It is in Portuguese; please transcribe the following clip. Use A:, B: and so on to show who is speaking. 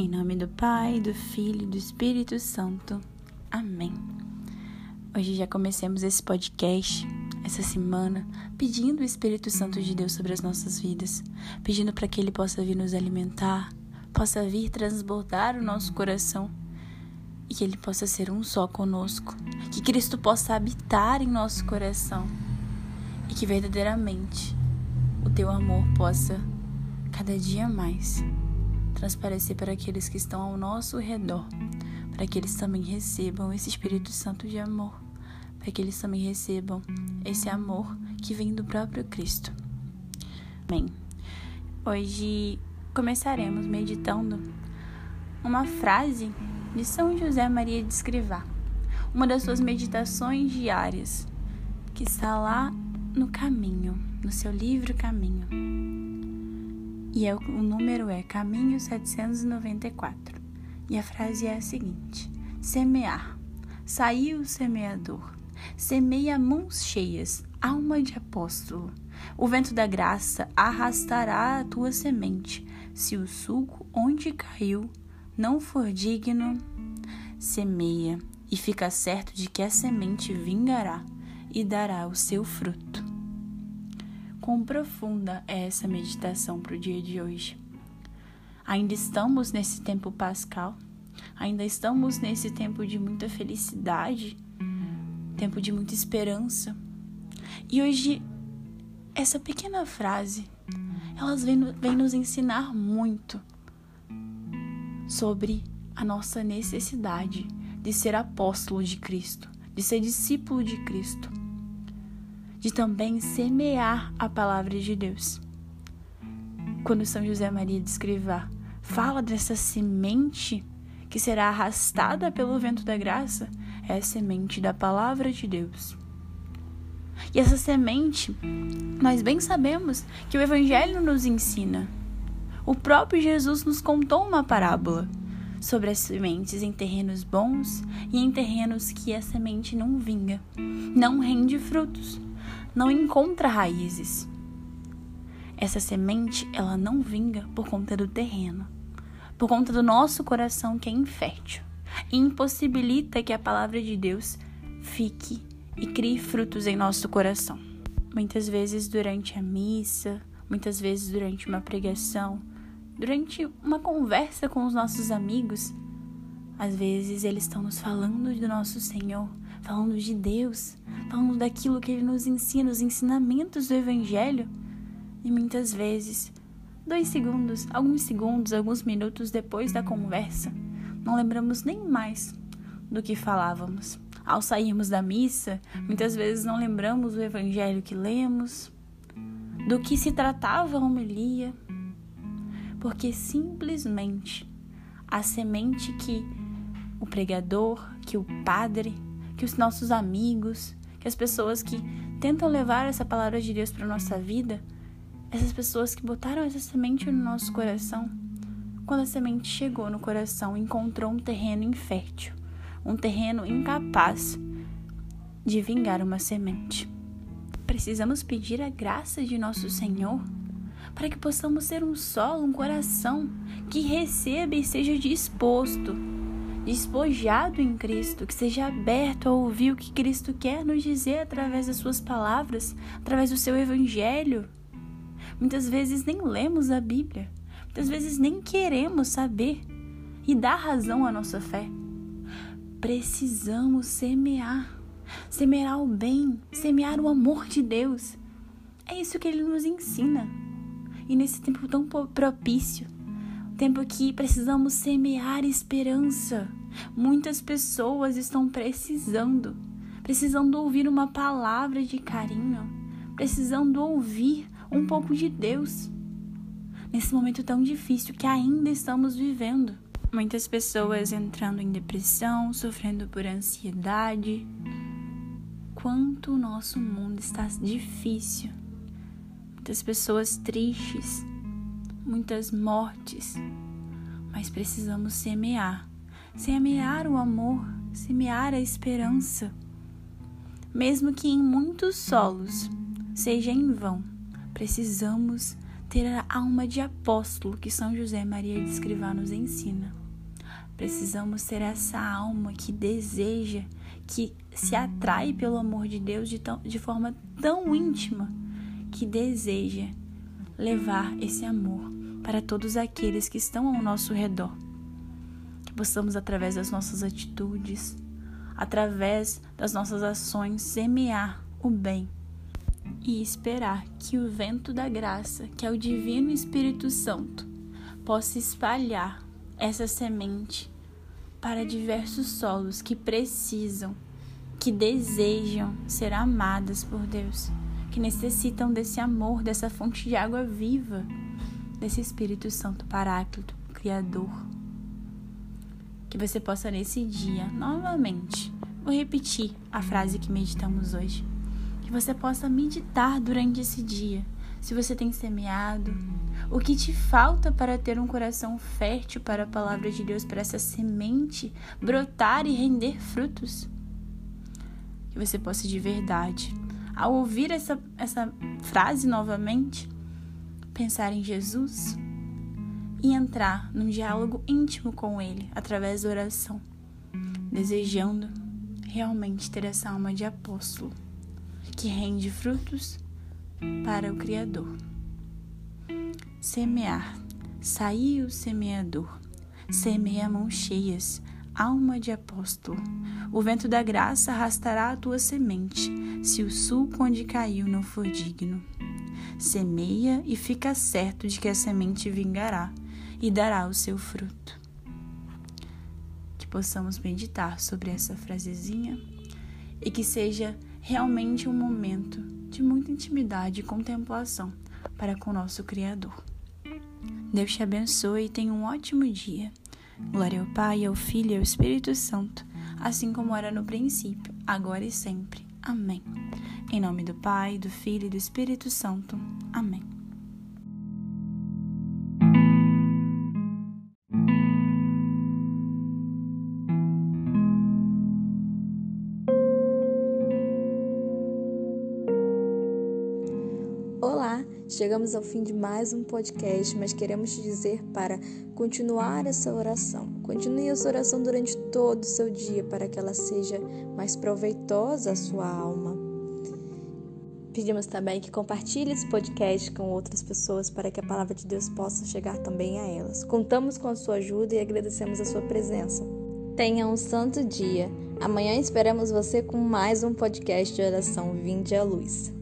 A: Em nome do Pai, do Filho e do Espírito Santo. Amém. Hoje já comecemos esse podcast, essa semana, pedindo o Espírito Santo de Deus sobre as nossas vidas, pedindo para que ele possa vir nos alimentar, possa vir transbordar o nosso coração e que ele possa ser um só conosco, que Cristo possa habitar em nosso coração e que verdadeiramente o teu amor possa cada dia mais transparecer para aqueles que estão ao nosso redor, para que eles também recebam esse Espírito Santo de amor, para que eles também recebam esse amor que vem do próprio Cristo. Amém. Hoje começaremos meditando uma frase de São José Maria de Escrivá, uma das suas meditações diárias, que está lá no caminho, no seu livro Caminho e é, o número é Caminho 794. E a frase é a seguinte: Semear. Saiu o semeador, semeia mãos cheias, alma de apóstolo. O vento da graça arrastará a tua semente. Se o suco onde caiu não for digno, semeia e fica certo de que a semente vingará e dará o seu fruto. Quão profunda é essa meditação para o dia de hoje? Ainda estamos nesse tempo pascal? Ainda estamos nesse tempo de muita felicidade? Tempo de muita esperança? E hoje, essa pequena frase, elas vem nos ensinar muito sobre a nossa necessidade de ser apóstolo de Cristo, de ser discípulo de Cristo de também semear a palavra de Deus. Quando São José Maria de Escrivá fala dessa semente que será arrastada pelo vento da graça, é a semente da palavra de Deus. E essa semente, nós bem sabemos que o Evangelho nos ensina. O próprio Jesus nos contou uma parábola sobre as sementes em terrenos bons e em terrenos que a semente não vinga, não rende frutos não encontra raízes. Essa semente, ela não vinga por conta do terreno, por conta do nosso coração que é infértil e impossibilita que a palavra de Deus fique e crie frutos em nosso coração. Muitas vezes durante a missa, muitas vezes durante uma pregação, durante uma conversa com os nossos amigos, às vezes eles estão nos falando do nosso Senhor, falando de Deus, falando daquilo que Ele nos ensina, os ensinamentos do Evangelho. E muitas vezes, dois segundos, alguns segundos, alguns minutos depois da conversa, não lembramos nem mais do que falávamos. Ao sairmos da missa, muitas vezes não lembramos do Evangelho que lemos, do que se tratava a homilia, porque simplesmente a semente que o pregador, que o padre, que os nossos amigos, que as pessoas que tentam levar essa palavra de Deus para nossa vida, essas pessoas que botaram essa semente no nosso coração, quando a semente chegou no coração, encontrou um terreno infértil, um terreno incapaz de vingar uma semente. Precisamos pedir a graça de nosso Senhor para que possamos ser um solo, um coração que receba e seja disposto despojado em Cristo, que seja aberto a ouvir o que Cristo quer nos dizer através das suas palavras, através do seu evangelho. Muitas vezes nem lemos a Bíblia, muitas vezes nem queremos saber e dar razão à nossa fé. Precisamos semear, semear o bem, semear o amor de Deus. É isso que ele nos ensina. E nesse tempo tão propício, tempo que precisamos semear esperança, Muitas pessoas estão precisando, precisando ouvir uma palavra de carinho, precisando ouvir um pouco de Deus. nesse momento tão difícil que ainda estamos vivendo. Muitas pessoas entrando em depressão, sofrendo por ansiedade. Quanto o nosso mundo está difícil. Muitas pessoas tristes, muitas mortes. Mas precisamos semear semear o amor, semear a esperança. Mesmo que em muitos solos seja em vão, precisamos ter a alma de apóstolo que São José Maria de Escrivá nos ensina. Precisamos ter essa alma que deseja, que se atrai pelo amor de Deus de, tão, de forma tão íntima, que deseja levar esse amor para todos aqueles que estão ao nosso redor. Que possamos, através das nossas atitudes, através das nossas ações, semear o bem e esperar que o vento da graça, que é o Divino Espírito Santo, possa espalhar essa semente para diversos solos que precisam, que desejam ser amadas por Deus, que necessitam desse amor, dessa fonte de água viva, desse Espírito Santo Paráclito, Criador. Que você possa nesse dia, novamente, vou repetir a frase que meditamos hoje que você possa meditar durante esse dia. Se você tem semeado, o que te falta para ter um coração fértil para a palavra de Deus, para essa semente brotar e render frutos. Que você possa de verdade, ao ouvir essa, essa frase novamente, pensar em Jesus e entrar num diálogo íntimo com Ele através da oração, desejando realmente ter essa alma de apóstolo que rende frutos para o Criador. Semear. Saiu o semeador, semeia mãos cheias, alma de apóstolo. O vento da graça arrastará a tua semente, se o sulco onde caiu não for digno. Semeia e fica certo de que a semente vingará e dará o seu fruto. Que possamos meditar sobre essa frasezinha e que seja realmente um momento de muita intimidade e contemplação para com o nosso Criador. Deus te abençoe e tenha um ótimo dia. Glória ao Pai, ao Filho e ao Espírito Santo, assim como era no princípio, agora e sempre. Amém. Em nome do Pai, do Filho e do Espírito Santo. Amém.
B: Chegamos ao fim de mais um podcast, mas queremos te dizer para continuar essa oração. Continue essa oração durante todo o seu dia para que ela seja mais proveitosa à sua alma. Pedimos também que compartilhe esse podcast com outras pessoas para que a palavra de Deus possa chegar também a elas. Contamos com a sua ajuda e agradecemos a sua presença. Tenha um santo dia. Amanhã esperamos você com mais um podcast de oração Vinde à Luz.